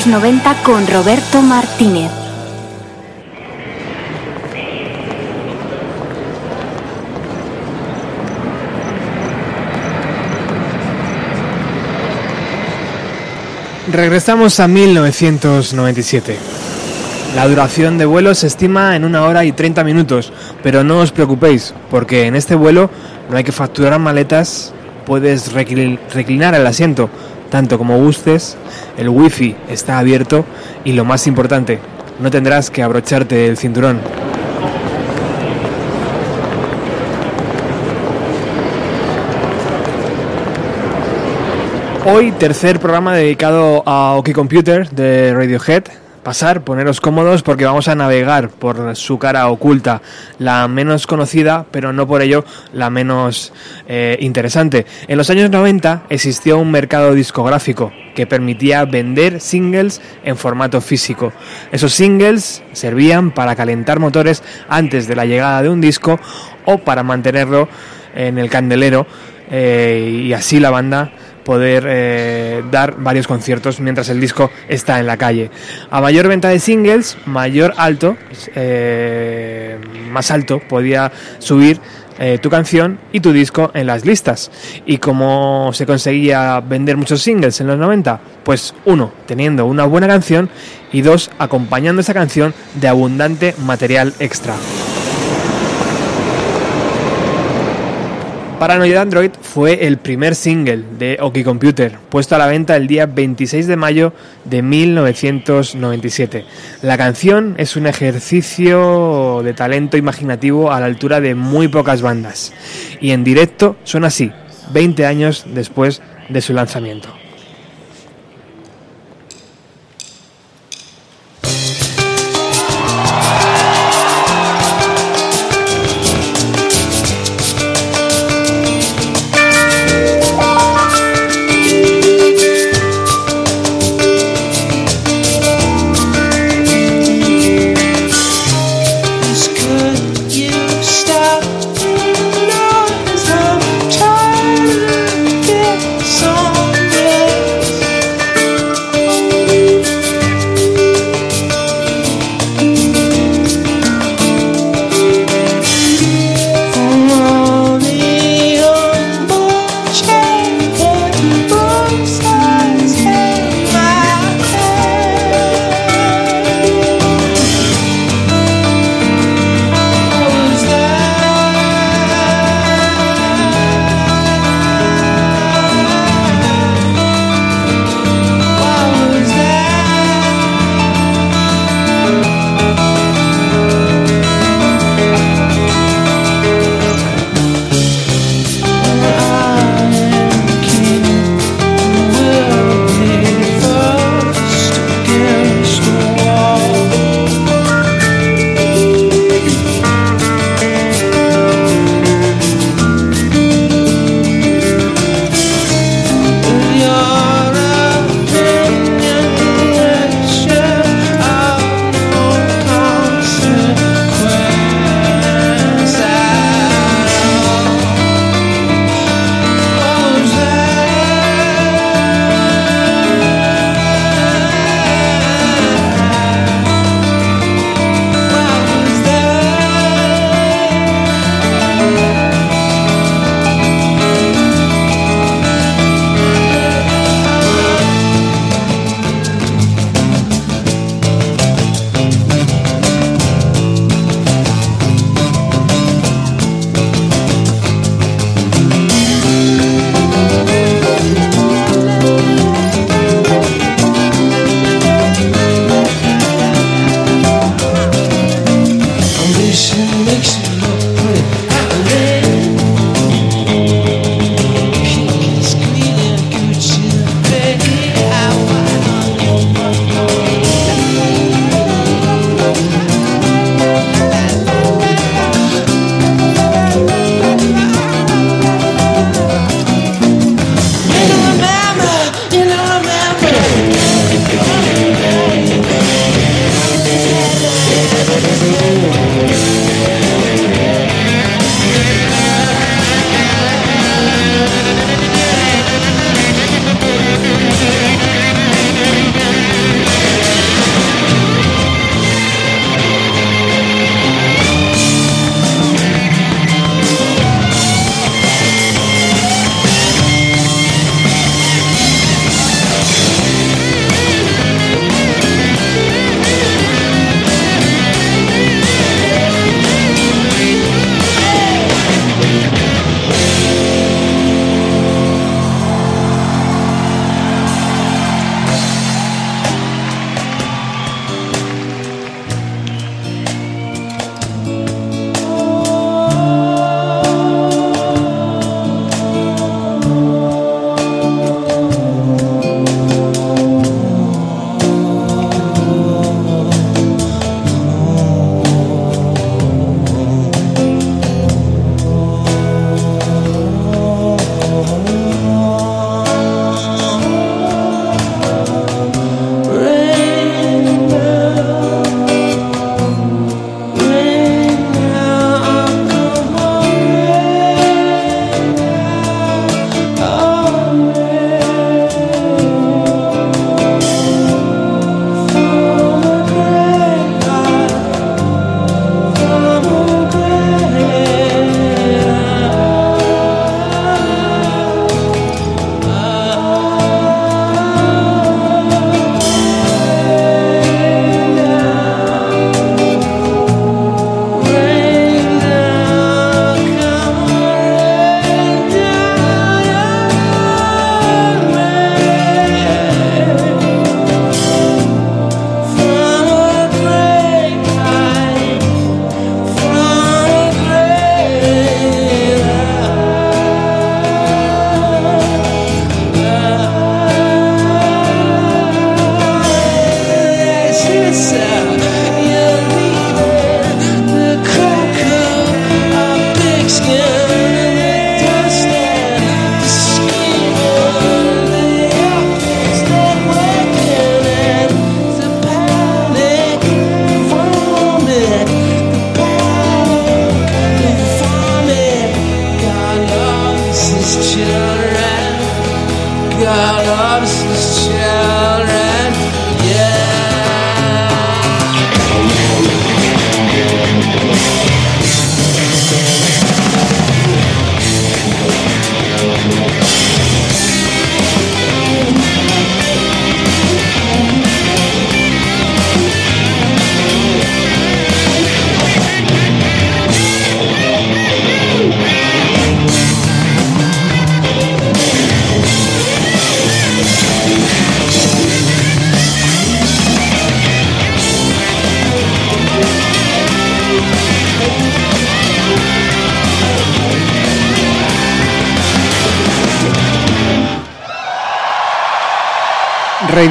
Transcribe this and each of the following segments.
los 90 con Roberto Martínez. Regresamos a 1997. La duración de vuelo se estima en una hora y 30 minutos, pero no os preocupéis, porque en este vuelo no hay que facturar maletas, puedes reclinar el asiento, tanto como gustes, el wifi está abierto y lo más importante, no tendrás que abrocharte el cinturón. Hoy tercer programa dedicado a OK Computer de Radiohead, pasar, poneros cómodos porque vamos a navegar por su cara oculta, la menos conocida, pero no por ello la menos eh, interesante. En los años 90 existió un mercado discográfico que permitía vender singles en formato físico. Esos singles servían para calentar motores antes de la llegada de un disco o para mantenerlo en el candelero eh, y así la banda poder eh, dar varios conciertos mientras el disco está en la calle. A mayor venta de singles, mayor alto, eh, más alto podía subir eh, tu canción y tu disco en las listas. ¿Y cómo se conseguía vender muchos singles en los 90? Pues uno, teniendo una buena canción y dos, acompañando esa canción de abundante material extra. Paranoid Android fue el primer single de OK Computer, puesto a la venta el día 26 de mayo de 1997. La canción es un ejercicio de talento imaginativo a la altura de muy pocas bandas, y en directo suena así, 20 años después de su lanzamiento.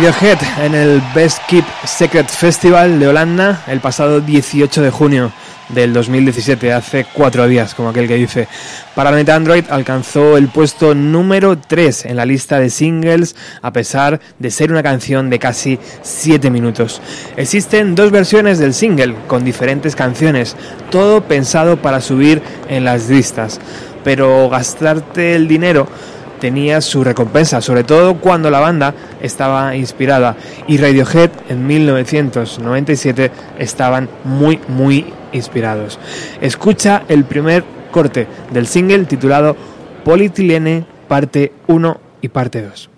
En el Best Keep Secret Festival de Holanda el pasado 18 de junio del 2017, hace cuatro días, como aquel que dice. Planeta Android alcanzó el puesto número 3 en la lista de singles, a pesar de ser una canción de casi 7 minutos. Existen dos versiones del single, con diferentes canciones, todo pensado para subir en las listas. Pero gastarte el dinero tenía su recompensa, sobre todo cuando la banda estaba inspirada y Radiohead en 1997 estaban muy muy inspirados. Escucha el primer corte del single titulado Polietilene parte 1 y parte 2.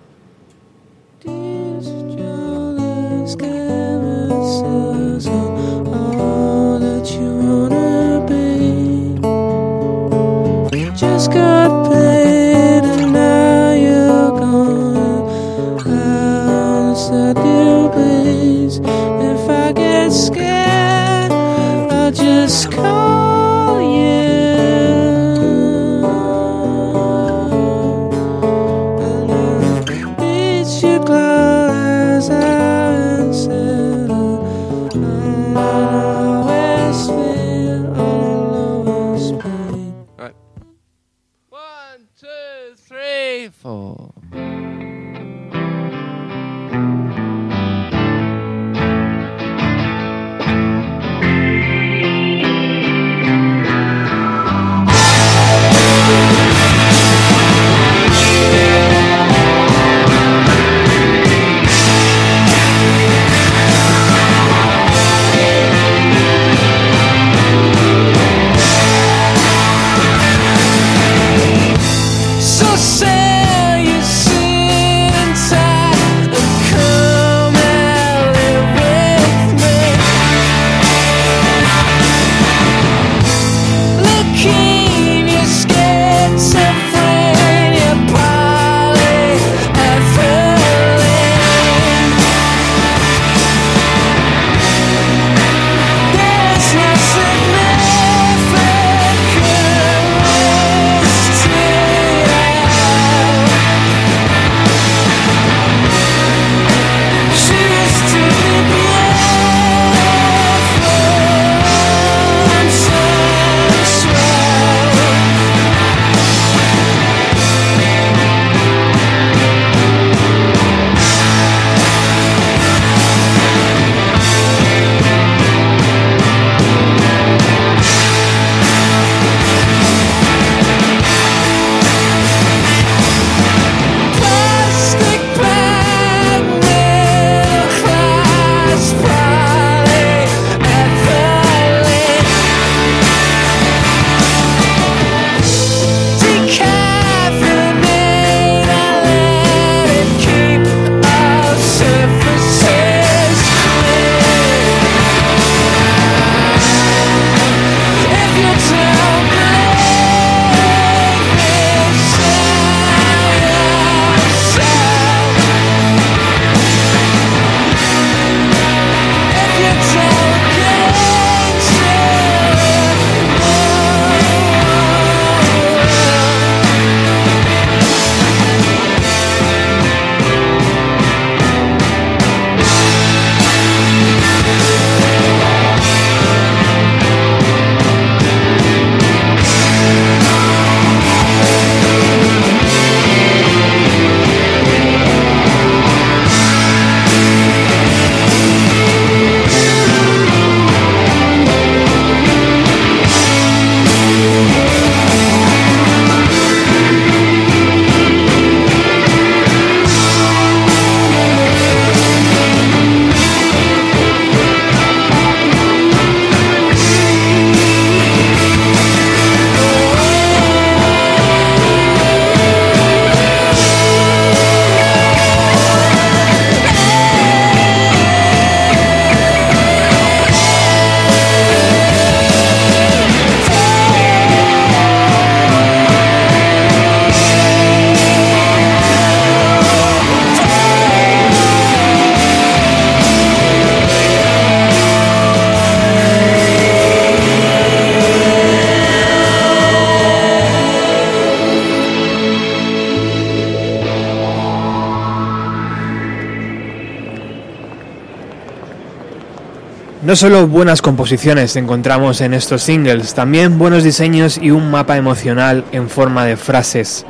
No solo buenas composiciones encontramos en estos singles, también buenos diseños y un mapa emocional en forma de frases.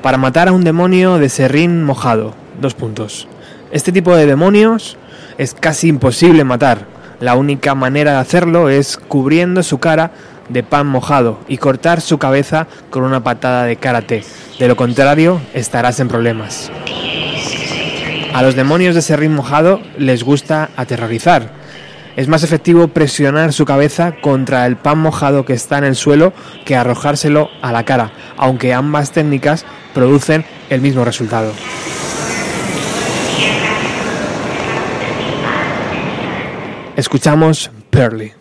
Para matar a un demonio de serrín mojado. Dos puntos. Este tipo de demonios es casi imposible matar. La única manera de hacerlo es cubriendo su cara de pan mojado y cortar su cabeza con una patada de karate. De lo contrario, estarás en problemas. A los demonios de serrín mojado les gusta aterrorizar. Es más efectivo presionar su cabeza contra el pan mojado que está en el suelo que arrojárselo a la cara, aunque ambas técnicas producen el mismo resultado. Escuchamos Pearly.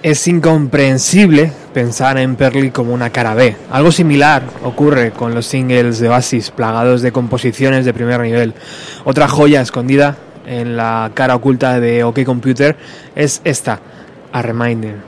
Es incomprensible pensar en Perly como una cara B. Algo similar ocurre con los singles de Basis plagados de composiciones de primer nivel. Otra joya escondida en la cara oculta de OK Computer es esta, A Reminder.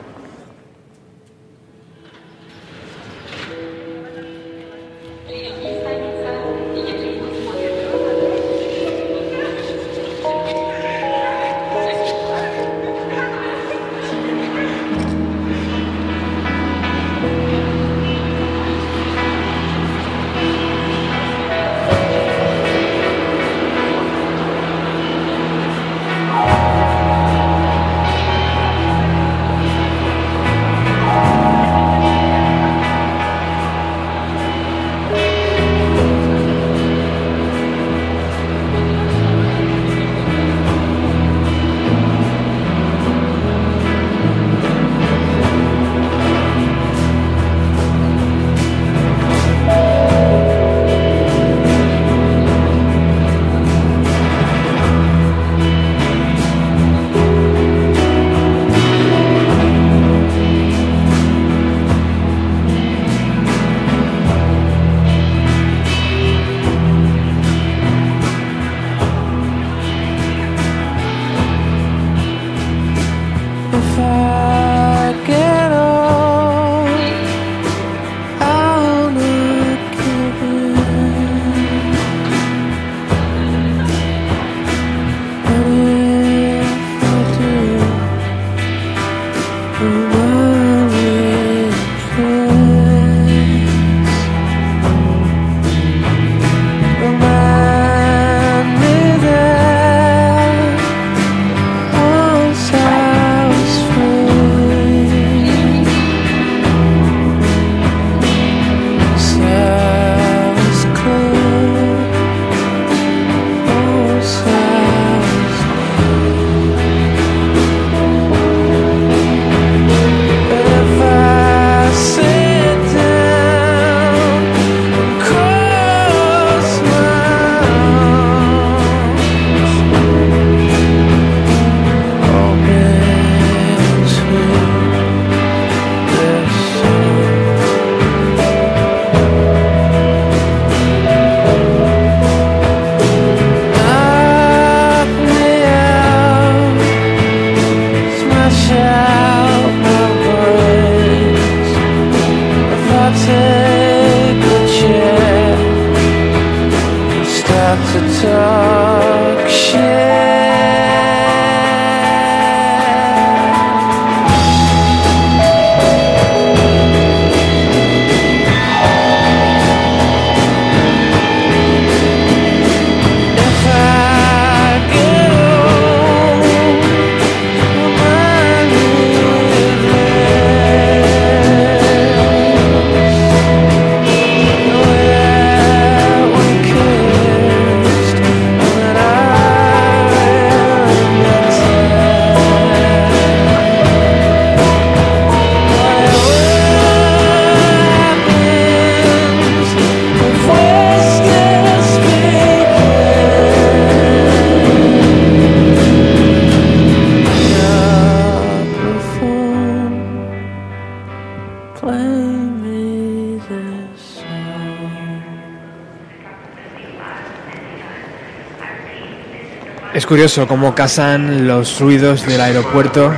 Curioso cómo casan los ruidos del aeropuerto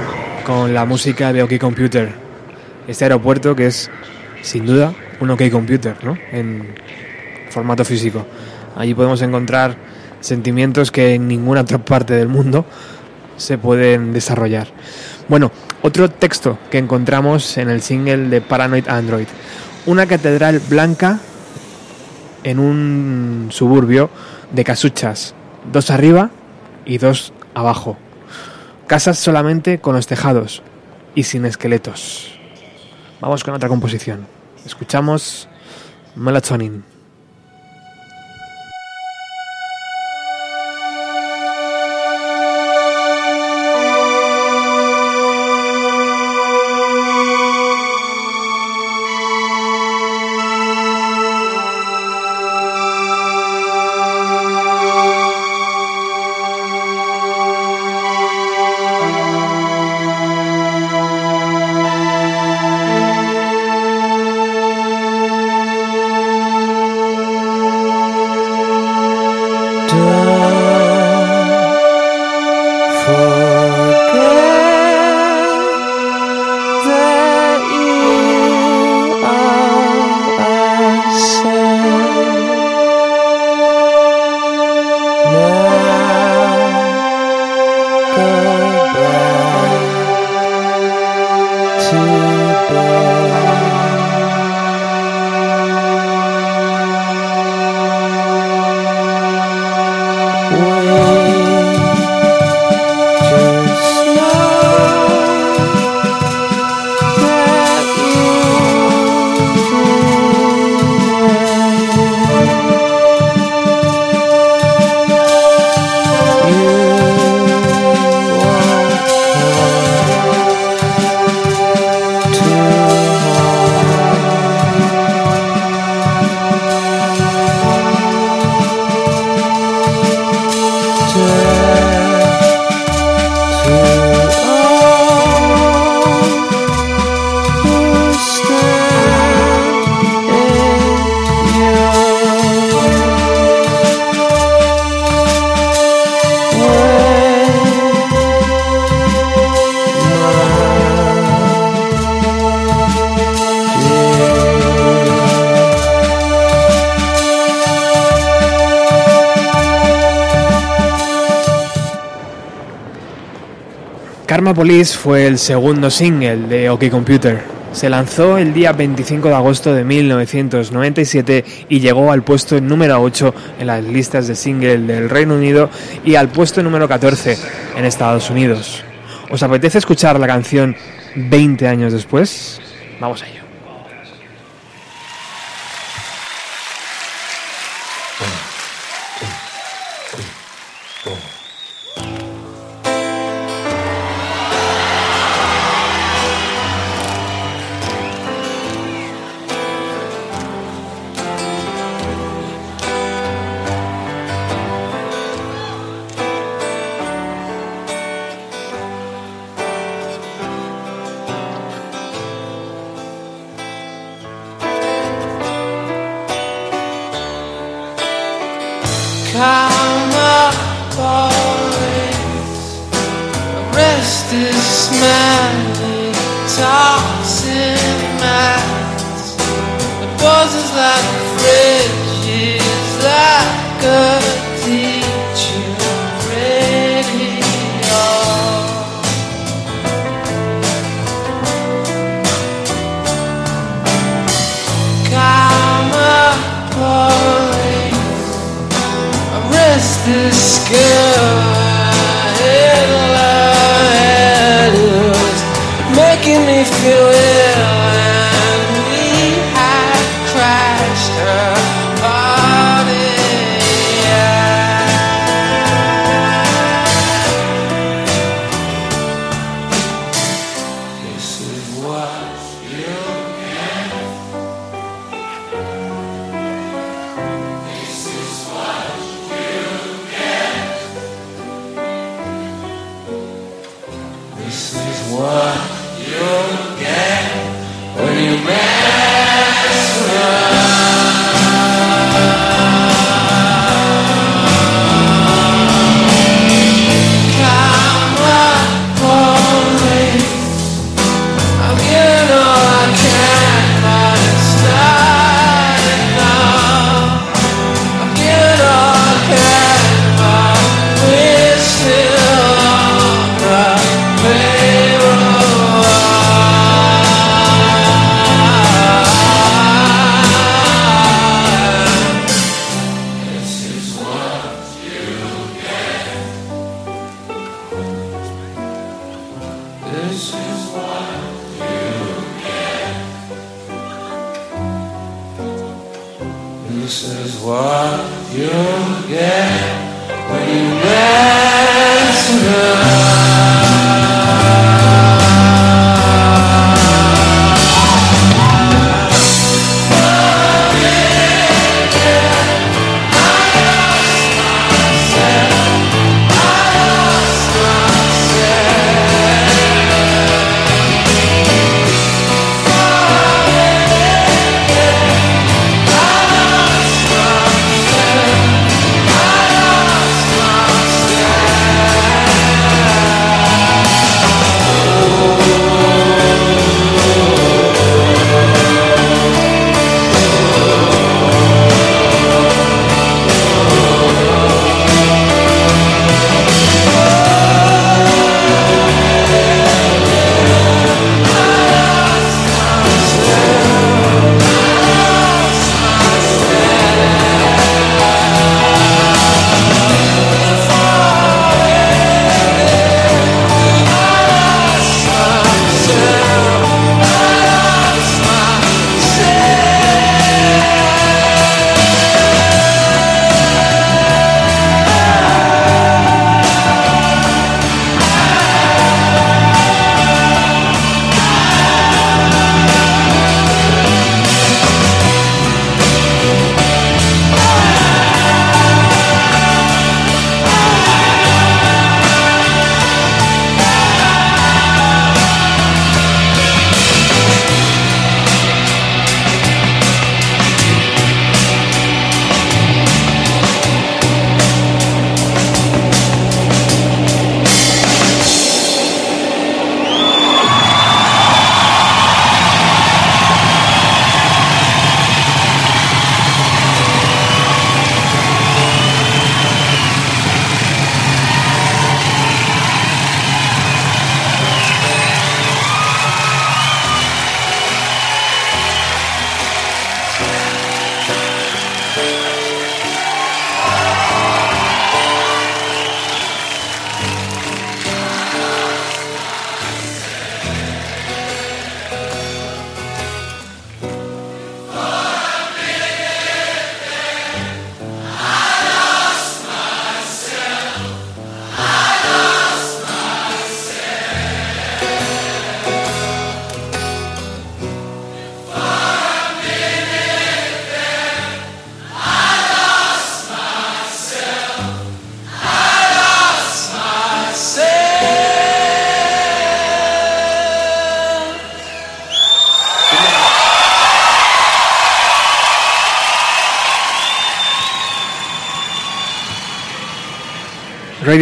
con la música de OK Computer. Este aeropuerto que es, sin duda, un OK Computer, ¿no? En formato físico. Allí podemos encontrar sentimientos que en ninguna otra parte del mundo se pueden desarrollar. Bueno, otro texto que encontramos en el single de Paranoid Android. Una catedral blanca en un suburbio de casuchas, dos arriba y dos abajo. Casas solamente con los tejados y sin esqueletos. Vamos con otra composición. Escuchamos Melatonin. Police fue el segundo single de OK Computer. Se lanzó el día 25 de agosto de 1997 y llegó al puesto número 8 en las listas de single del Reino Unido y al puesto número 14 en Estados Unidos. ¿Os apetece escuchar la canción 20 años después? Vamos a ello. this girl?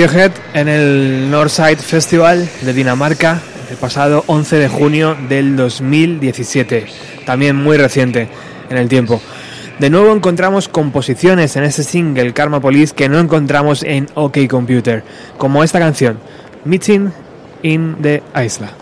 Radiohead en el Northside Festival de Dinamarca el pasado 11 de junio del 2017, también muy reciente en el tiempo. De nuevo encontramos composiciones en ese single Karma Police que no encontramos en OK Computer, como esta canción, Meeting in the Isla.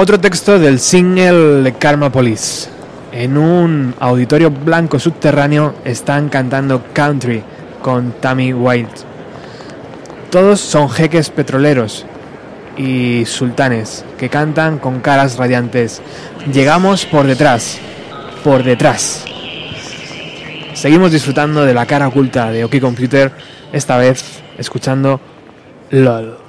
Otro texto del single Karma Police. En un auditorio blanco subterráneo están cantando country con Tammy White. Todos son jeques petroleros y sultanes que cantan con caras radiantes. Llegamos por detrás, por detrás. Seguimos disfrutando de la cara oculta de OK Computer, esta vez escuchando LOL.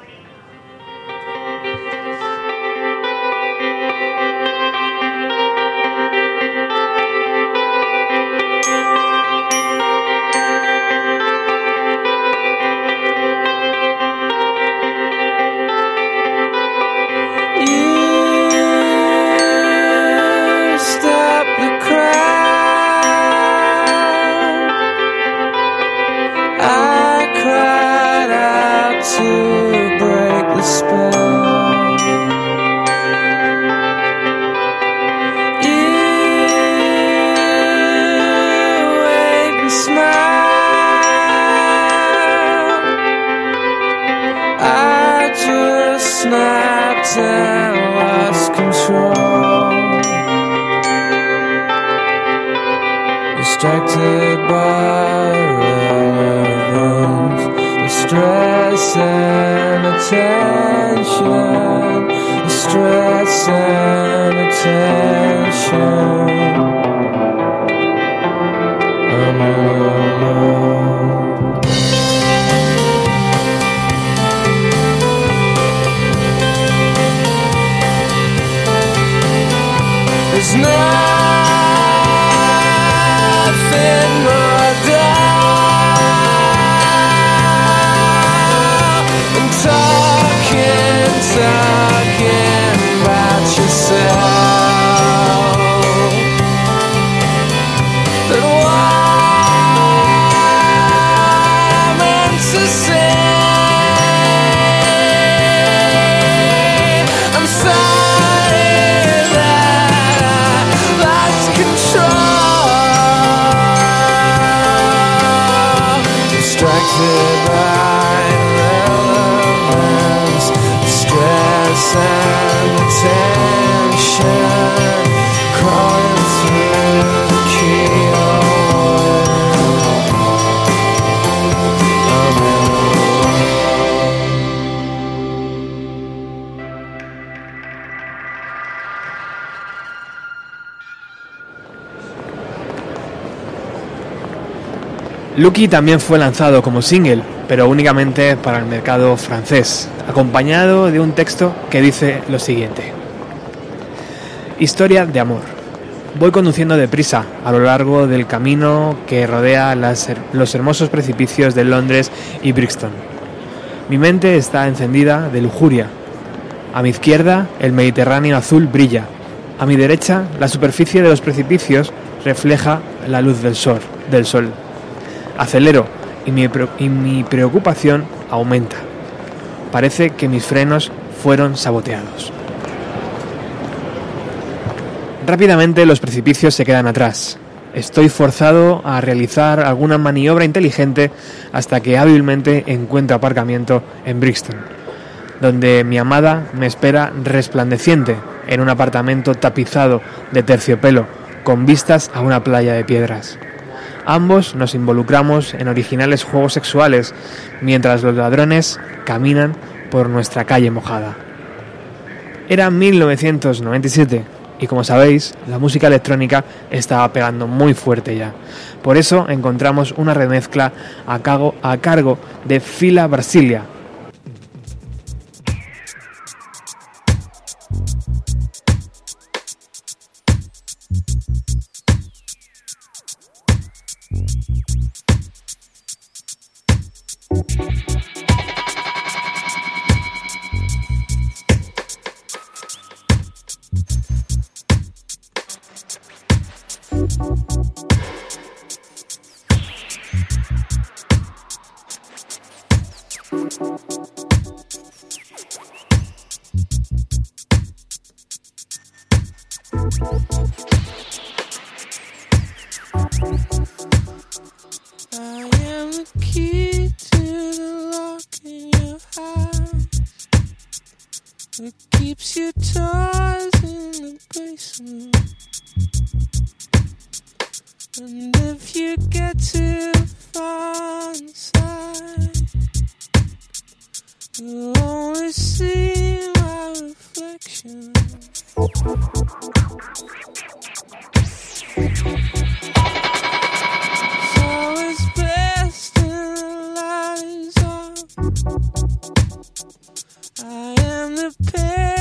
Lucky también fue lanzado como single, pero únicamente para el mercado francés, acompañado de un texto que dice lo siguiente. Historia de amor. Voy conduciendo deprisa a lo largo del camino que rodea los hermosos precipicios de Londres y Brixton. Mi mente está encendida de lujuria. A mi izquierda el Mediterráneo azul brilla. A mi derecha la superficie de los precipicios refleja la luz del sol. Del sol. Acelero y mi, preocupación aumenta. Parece que mis frenos fueron saboteados. Rápidamente los precipicios se quedan atrás. Estoy forzado a realizar alguna maniobra inteligente hasta que hábilmente encuentro aparcamiento en Brixton, donde mi amada me espera resplandeciente en un apartamento tapizado de terciopelo con vistas a una playa de piedras. Ambos nos involucramos en originales juegos sexuales mientras los ladrones caminan por nuestra calle mojada. Era 1997 y como sabéis, la música electrónica estaba pegando muy fuerte ya. Por eso encontramos una remezcla a cargo, a cargo de Fila Brasilia, You only see my reflection. Off. I am the pain.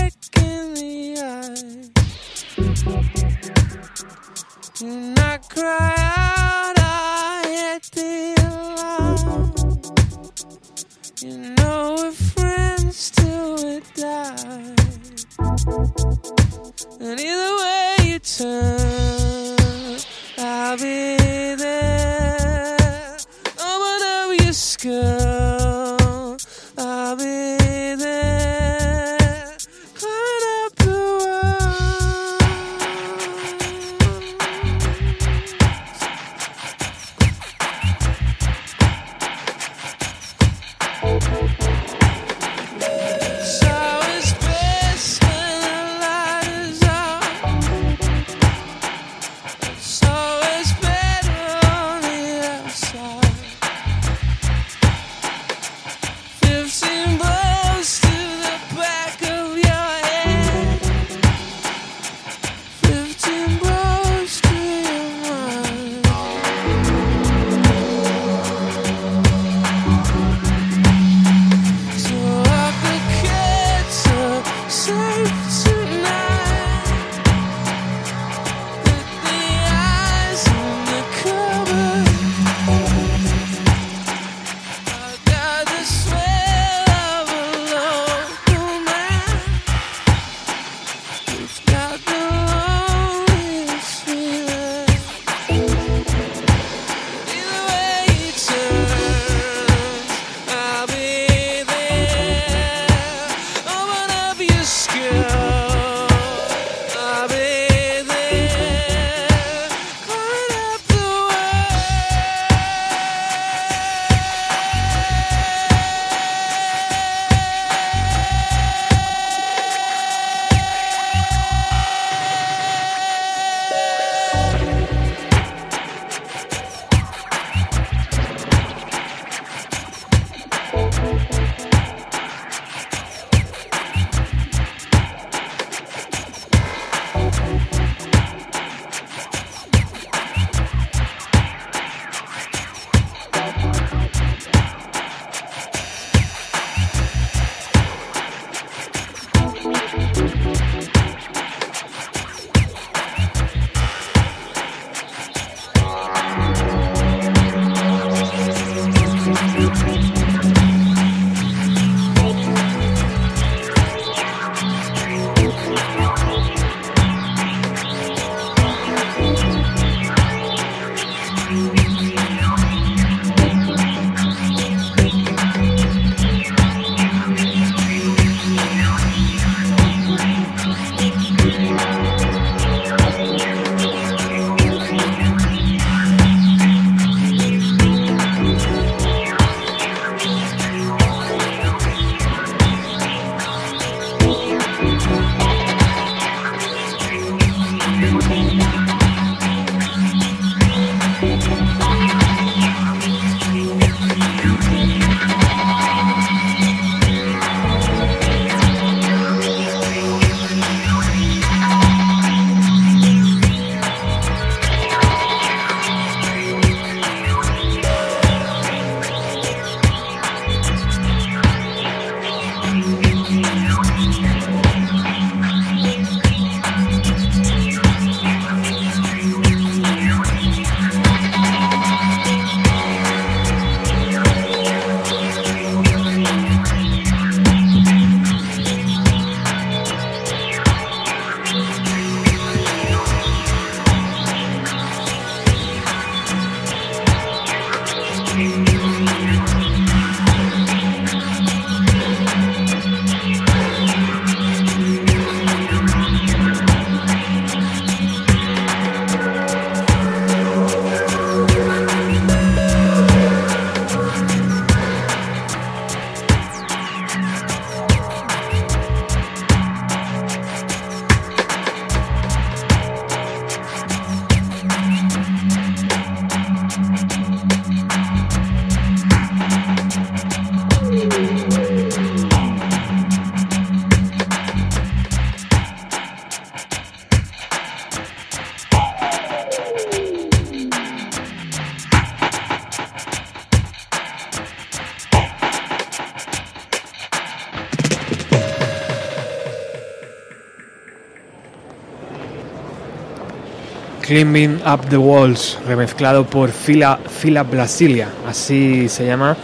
Climbing Up the Walls, remezclado por Phila, Phila Brasilia, así se llama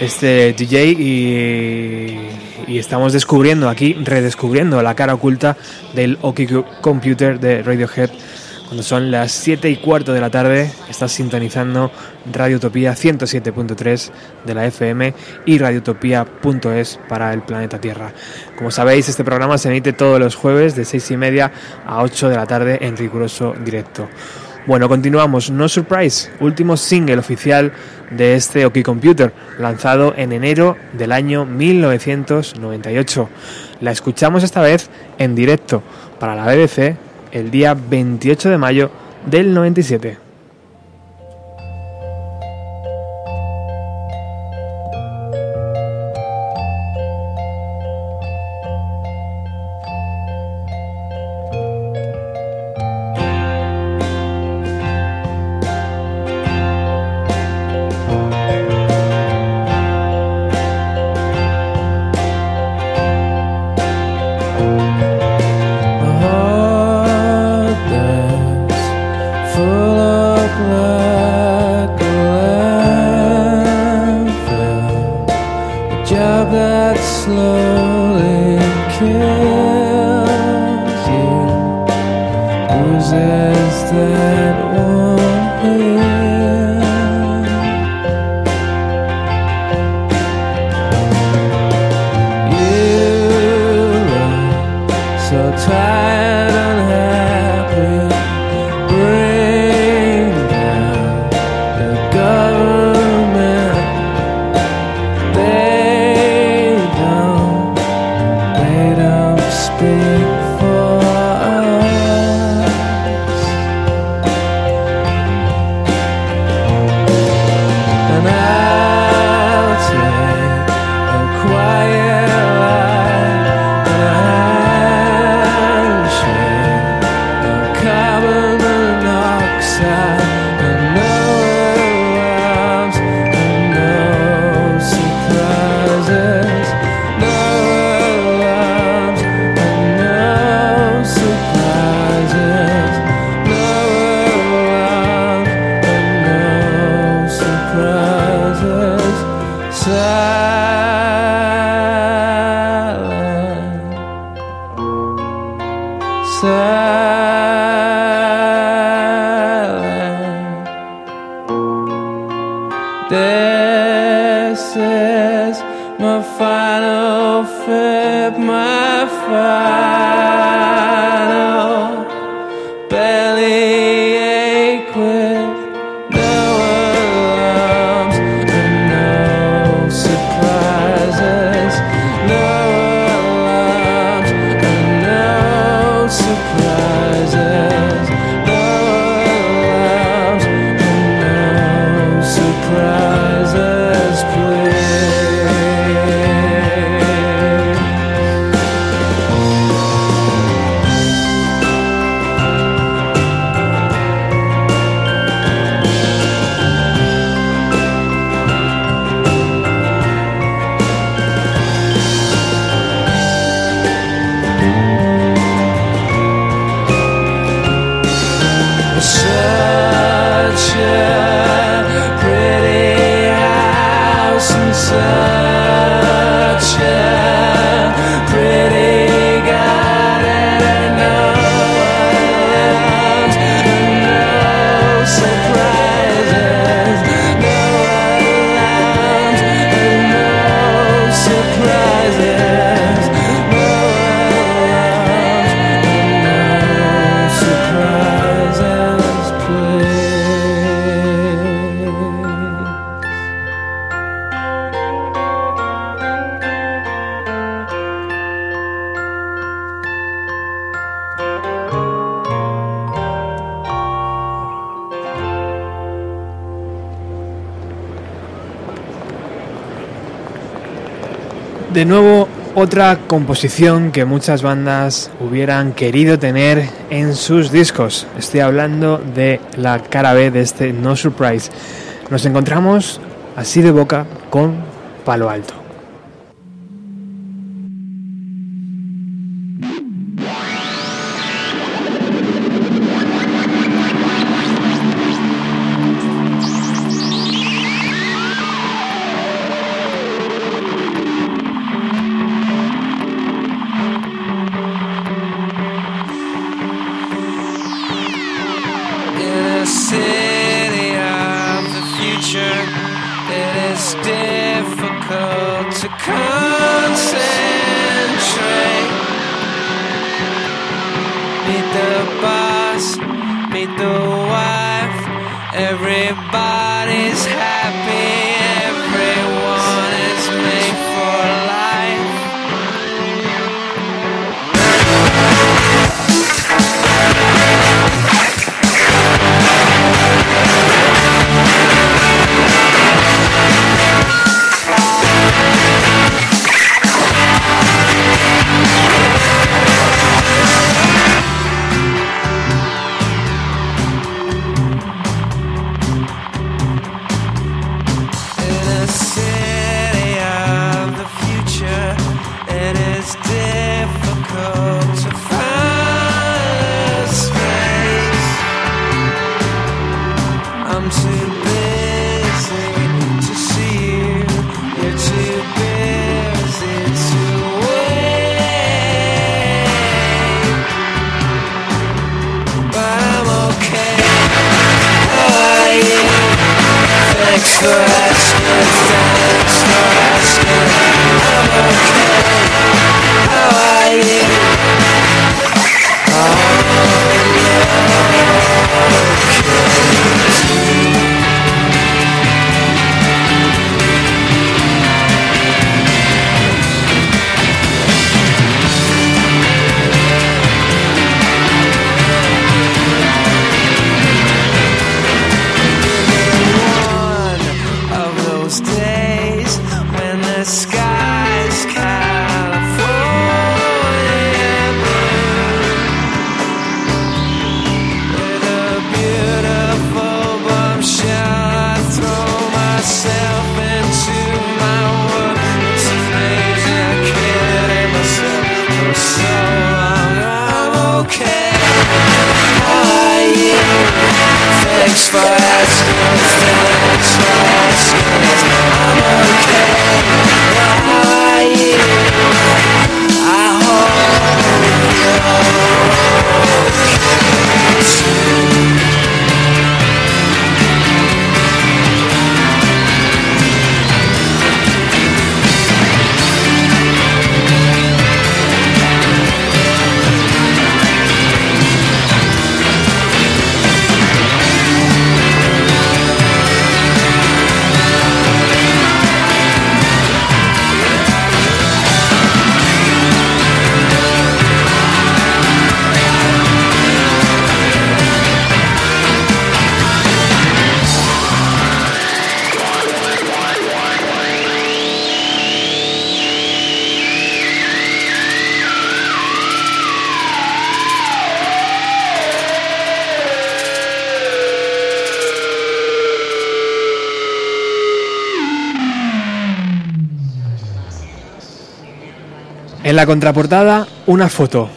este DJ y, y estamos descubriendo aquí, redescubriendo la cara oculta del Oki Computer de Radiohead cuando son las 7 y cuarto de la tarde, estás sintonizando Radiotopía 107.3 de la FM y radiotopía.es para el planeta Tierra. Como sabéis, este programa se emite todos los jueves de 6 y media a 8 de la tarde en riguroso directo. Bueno, continuamos. No Surprise, último single oficial de este Oki Computer, lanzado en enero del año 1998. La escuchamos esta vez en directo para la BBC el día 28 de mayo del 97. De nuevo, otra composición que muchas bandas hubieran querido tener en sus discos. Estoy hablando de la cara B de este No Surprise. Nos encontramos así de boca con Palo Alto. La contraportada, una foto.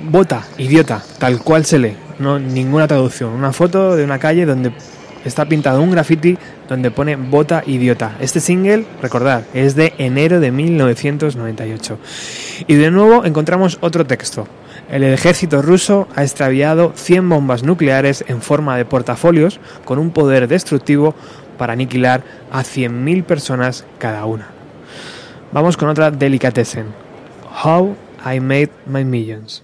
Bota, idiota, tal cual se lee. No, ninguna traducción. Una foto de una calle donde está pintado un graffiti donde pone bota idiota. Este single, recordad, es de enero de 1998. Y de nuevo encontramos otro texto. El ejército ruso ha extraviado 100 bombas nucleares en forma de portafolios con un poder destructivo para aniquilar a 100.000 personas cada una. Vamos con otra delicatessen. How I Made My Millions.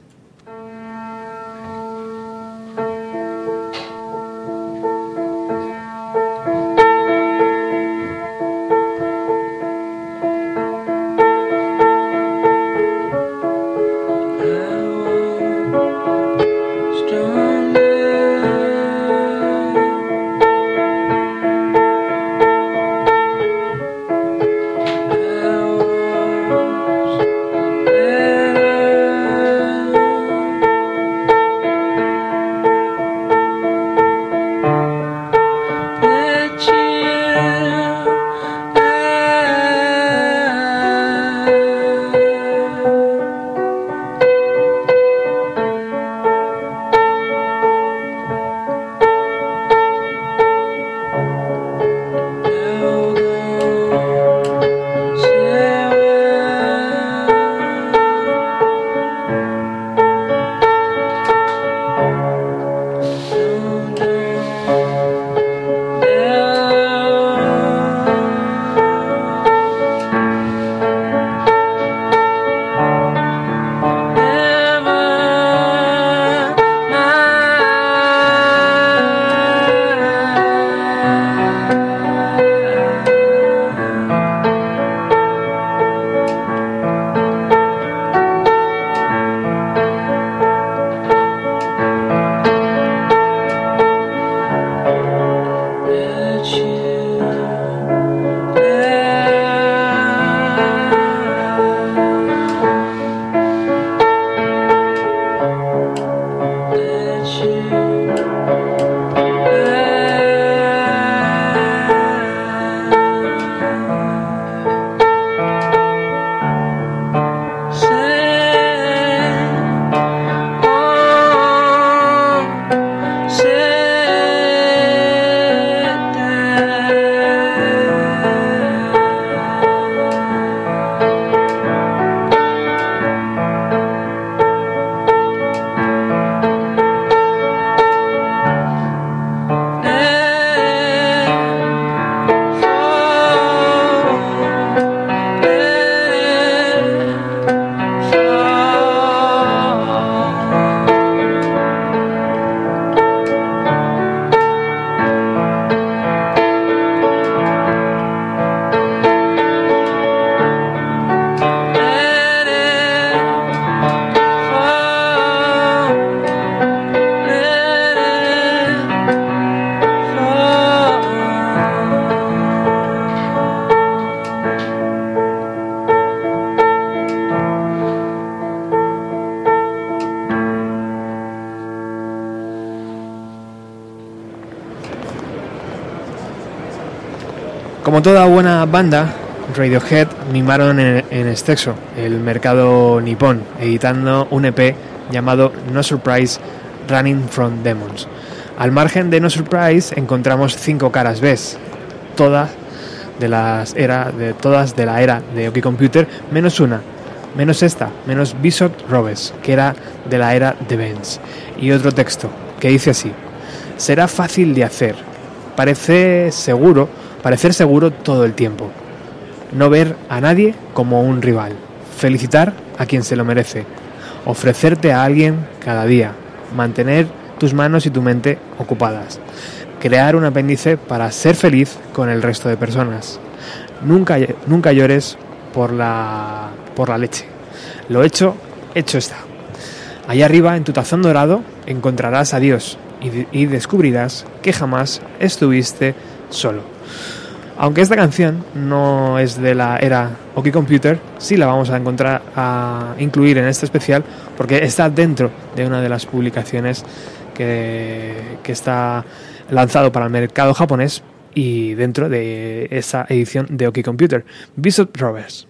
Toda buena banda, Radiohead mimaron en, en exceso el mercado nipón, editando un EP llamado No Surprise Running from Demons. Al margen de No Surprise encontramos cinco caras B, todas de era de todas de la era de OK Computer, menos una, menos esta, menos Bishop Robes, que era de la era de Benz. Y otro texto que dice así: Será fácil de hacer, parece seguro, parecer seguro todo el tiempo. No ver a nadie como un rival, felicitar a quien se lo merece, ofrecerte a alguien cada día, mantener tus manos y tu mente ocupadas, crear un apéndice para ser feliz con el resto de personas. Nunca, nunca llores por la, por la leche. Lo hecho, hecho está. Allá arriba, en tu tazón dorado, encontrarás a Dios y, y descubrirás que jamás estuviste solo. Aunque esta canción no es de la era OK Computer, sí la vamos a encontrar a incluir en este especial porque está dentro de una de las publicaciones que, está lanzado para el mercado japonés y dentro de esa edición de OK Computer. Bishop Roberts.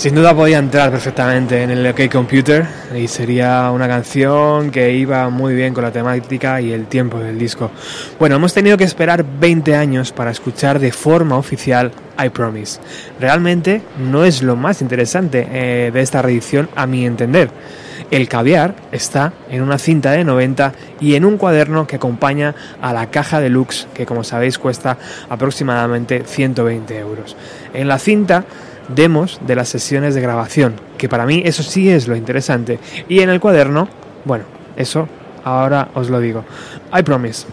Sin duda podía entrar perfectamente en el OK Computer y sería una canción que iba muy bien con la temática y el tiempo del disco. Bueno, hemos tenido que esperar 20 años para escuchar de forma oficial I Promise. Realmente no es lo más interesante eh, de esta reedición a mi entender. El caviar está en una cinta de 90 y en un cuaderno que acompaña a la caja deluxe que como sabéis cuesta aproximadamente 120 euros. En la cinta demos de las sesiones de grabación, que para mí eso sí es lo interesante. Y en el cuaderno, bueno, eso ahora os lo digo. I promise.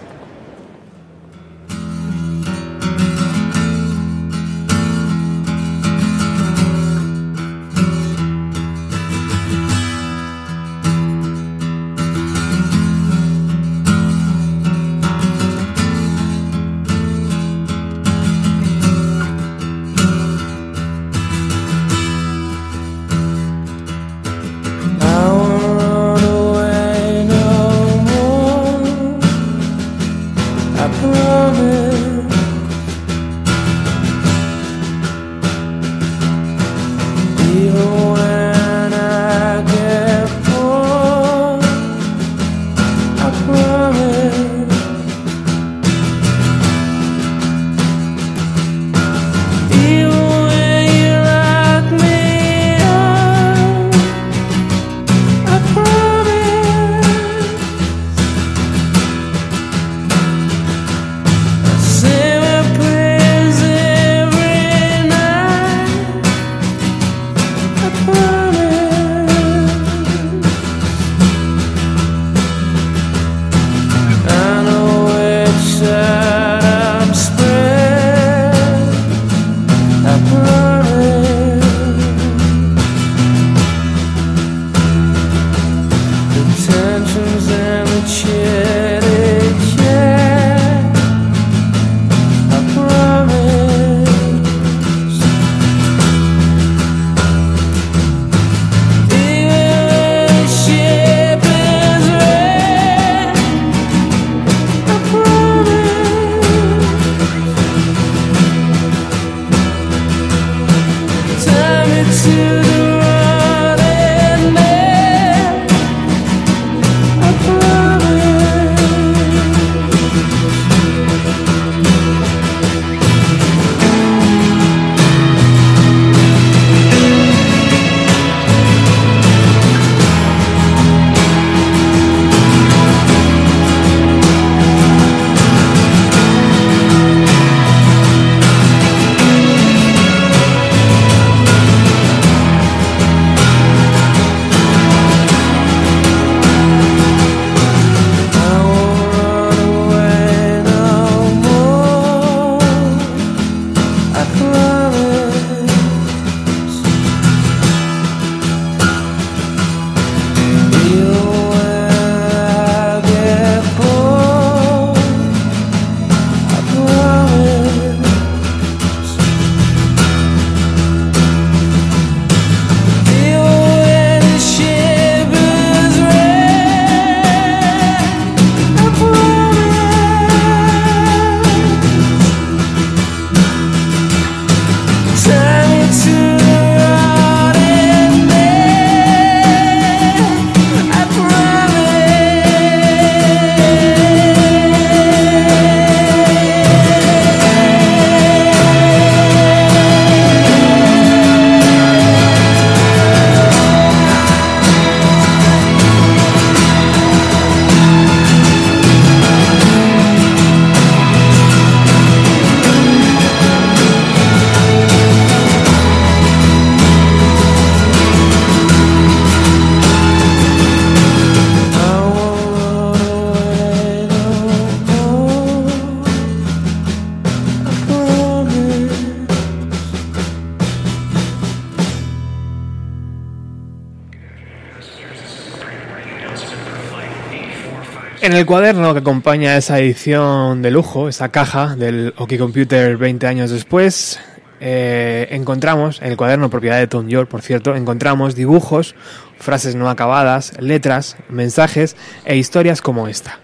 El cuaderno que acompaña esa edición de lujo, esa caja del OK Computer 20 años después, eh, encontramos, en el cuaderno propiedad de Tom York, por cierto, encontramos dibujos, frases no acabadas, letras, mensajes e historias como esta.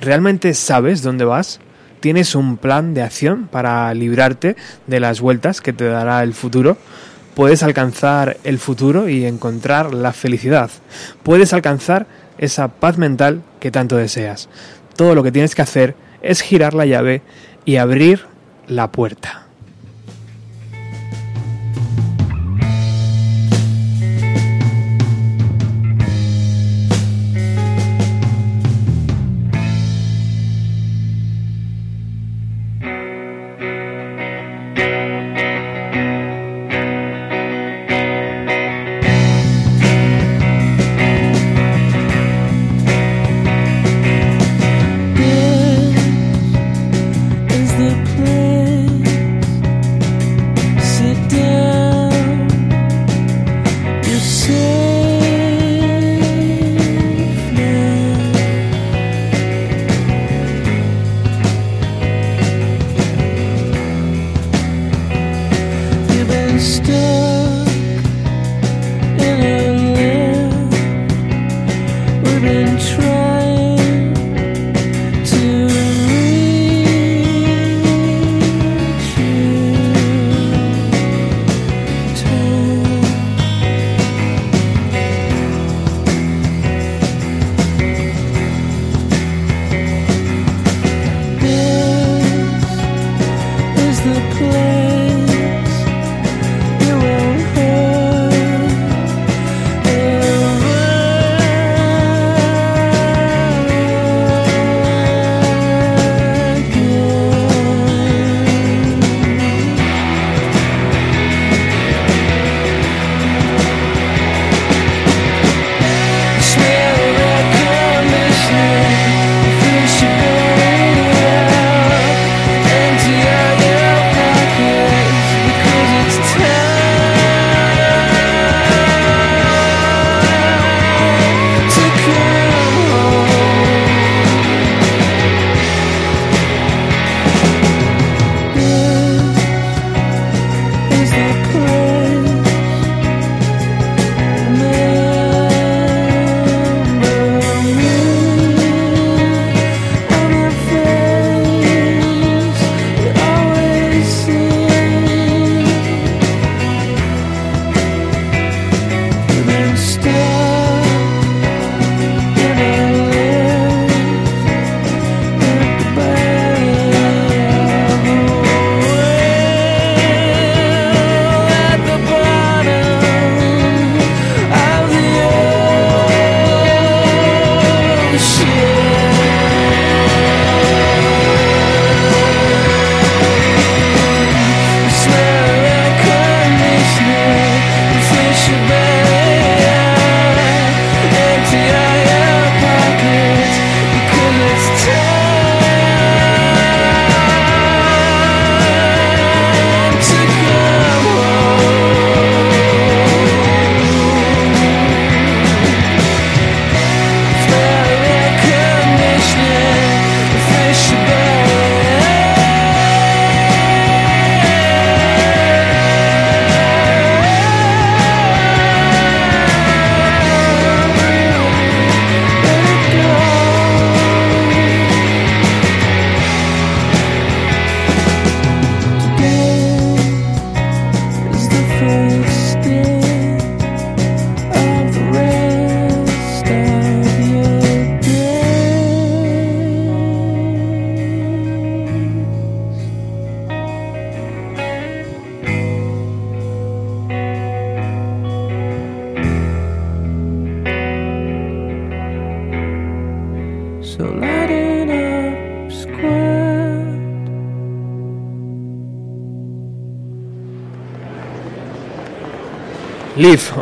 ¿Realmente sabes dónde vas? ¿Tienes un plan de acción para librarte de las vueltas que te dará el futuro? puedes alcanzar el futuro y encontrar la felicidad. Puedes alcanzar esa paz mental que tanto deseas. Todo lo que tienes que hacer es girar la llave y abrir la puerta.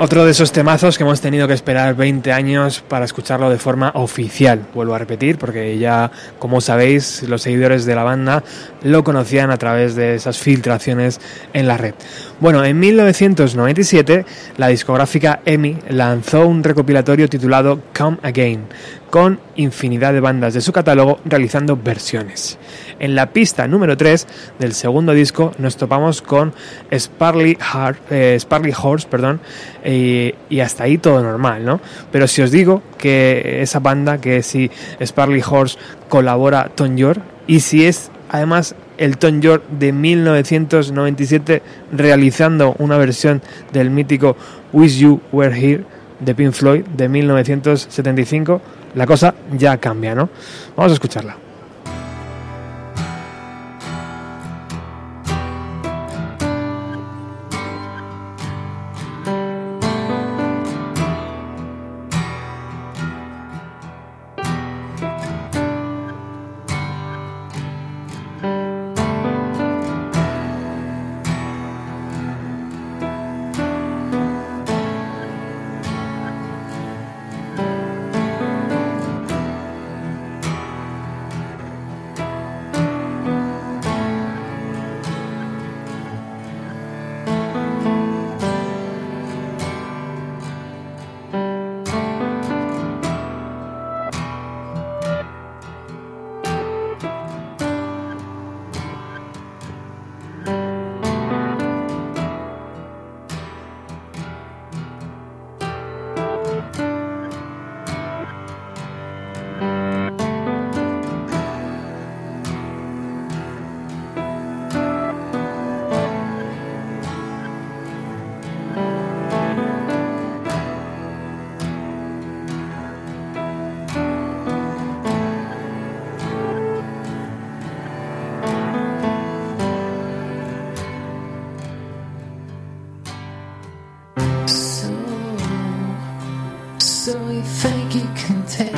Otro de esos temazos que hemos tenido que esperar 20 años para escucharlo de forma oficial. Vuelvo a repetir porque ya, como sabéis, los seguidores de la banda lo conocían a través de esas filtraciones en la red. Bueno, en 1997 la discográfica EMI lanzó un recopilatorio titulado Come Again, con infinidad de bandas de su catálogo realizando versiones. En la pista número 3 del segundo disco nos topamos con Sparly, Har- eh, Sparly Horse, perdón, y, hasta ahí todo normal, ¿no? Pero si os digo que esa banda, que si Sparly Horse colabora Tom York, y si es además Elton John de 1997 realizando una versión del mítico Wish You Were Here de Pink Floyd de 1975, la cosa ya cambia, ¿no? Vamos a escucharla. You think you can tell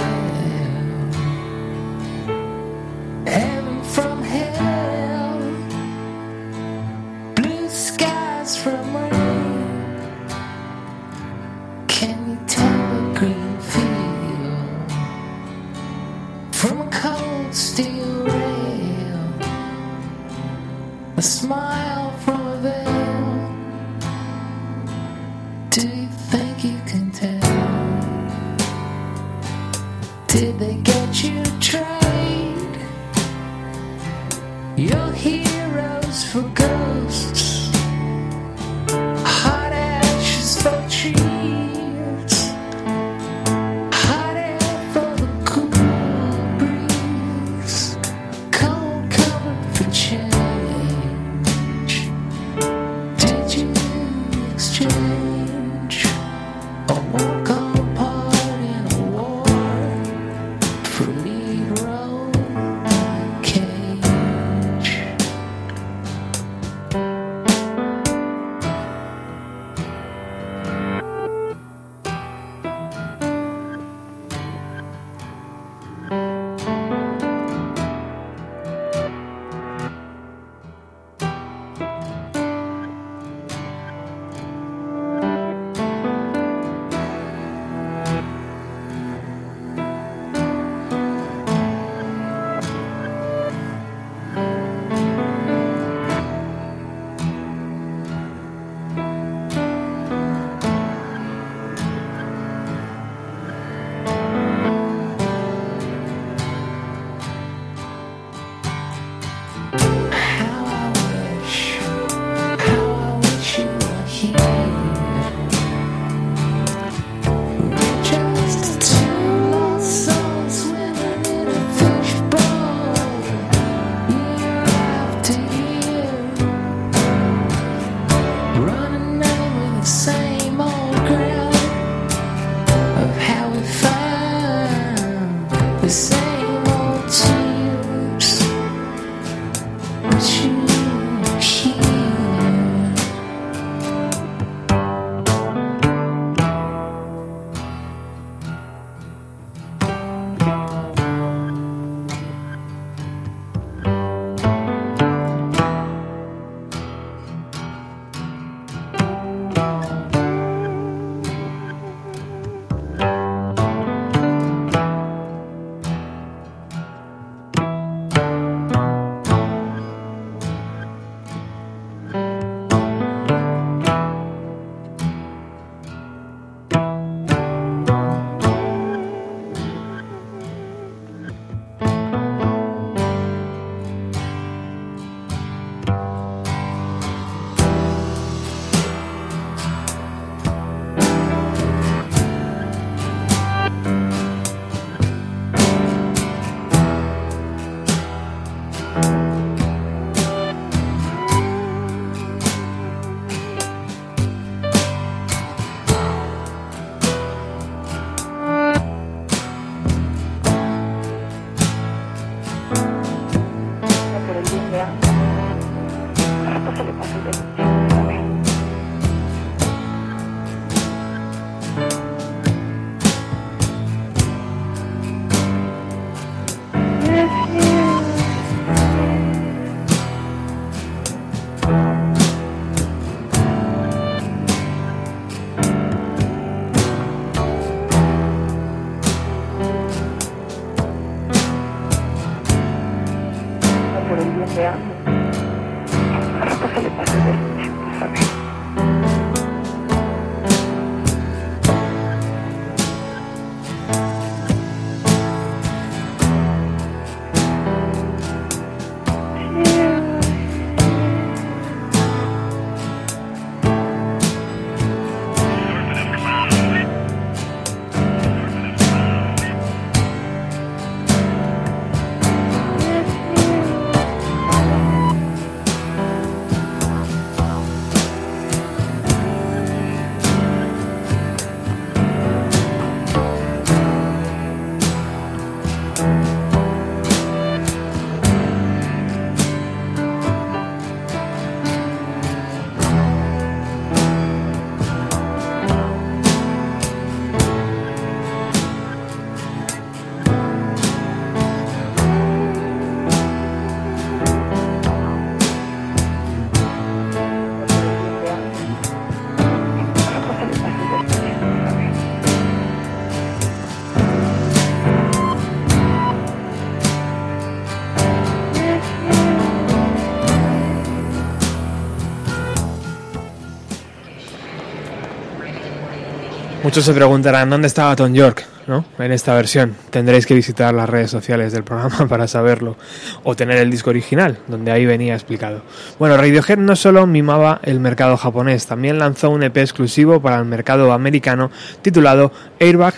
Muchos se preguntarán dónde estaba Tom York, ¿no? En esta versión. Tendréis que visitar las redes sociales del programa para saberlo. O tener el disco original, donde ahí venía explicado. Bueno, Radiohead no solo mimaba el mercado japonés, también lanzó un EP exclusivo para el mercado americano titulado Airbag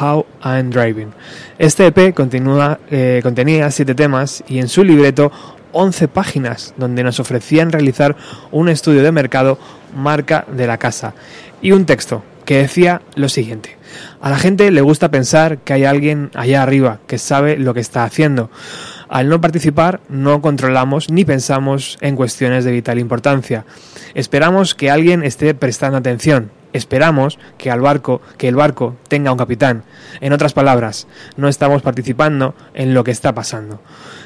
How I'm Driving. Este EP eh, contenía siete temas y en su libreto 11 páginas donde nos ofrecían realizar un estudio de mercado marca de la casa y un texto que decía lo siguiente. A la gente le gusta pensar que hay alguien allá arriba que sabe lo que está haciendo. Al no participar no controlamos ni pensamos en cuestiones de vital importancia. Esperamos que alguien esté prestando atención. Esperamos que al barco, que el barco tenga un capitán. En otras palabras, no estamos participando en lo que está pasando.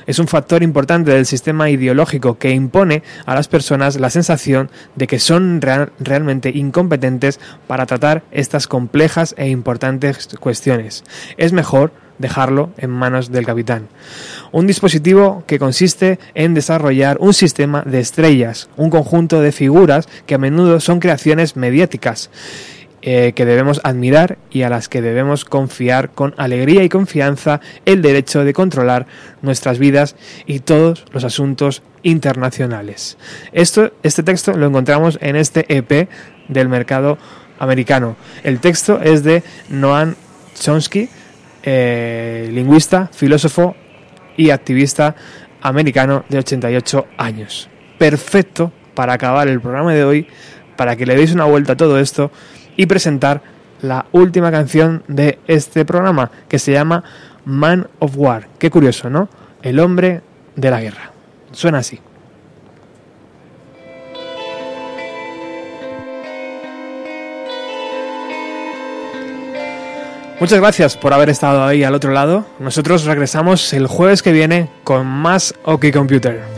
Es un factor importante del sistema ideológico que impone a las personas la sensación de que son real- realmente incompetentes para tratar estas complejas e importantes cuestiones. Es mejor dejarlo en manos del capitán. Un dispositivo que consiste en desarrollar un sistema de estrellas, un conjunto de figuras que a menudo son creaciones mediáticas eh, que debemos admirar y a las que debemos confiar con alegría y confianza el derecho de controlar nuestras vidas y todos los asuntos internacionales. Esto, este texto lo encontramos en este EP del mercado americano. El texto es de Noam Chomsky, eh, lingüista, filósofo y activista americano de 88 años. Perfecto para acabar el programa de hoy, para que le deis una vuelta a todo esto y presentar la última canción de este programa, que se llama Man of War. Qué curioso, ¿no? El hombre de la guerra. Suena así. Muchas gracias por haber estado ahí al otro lado. Nosotros regresamos el jueves que viene con más OK Computer.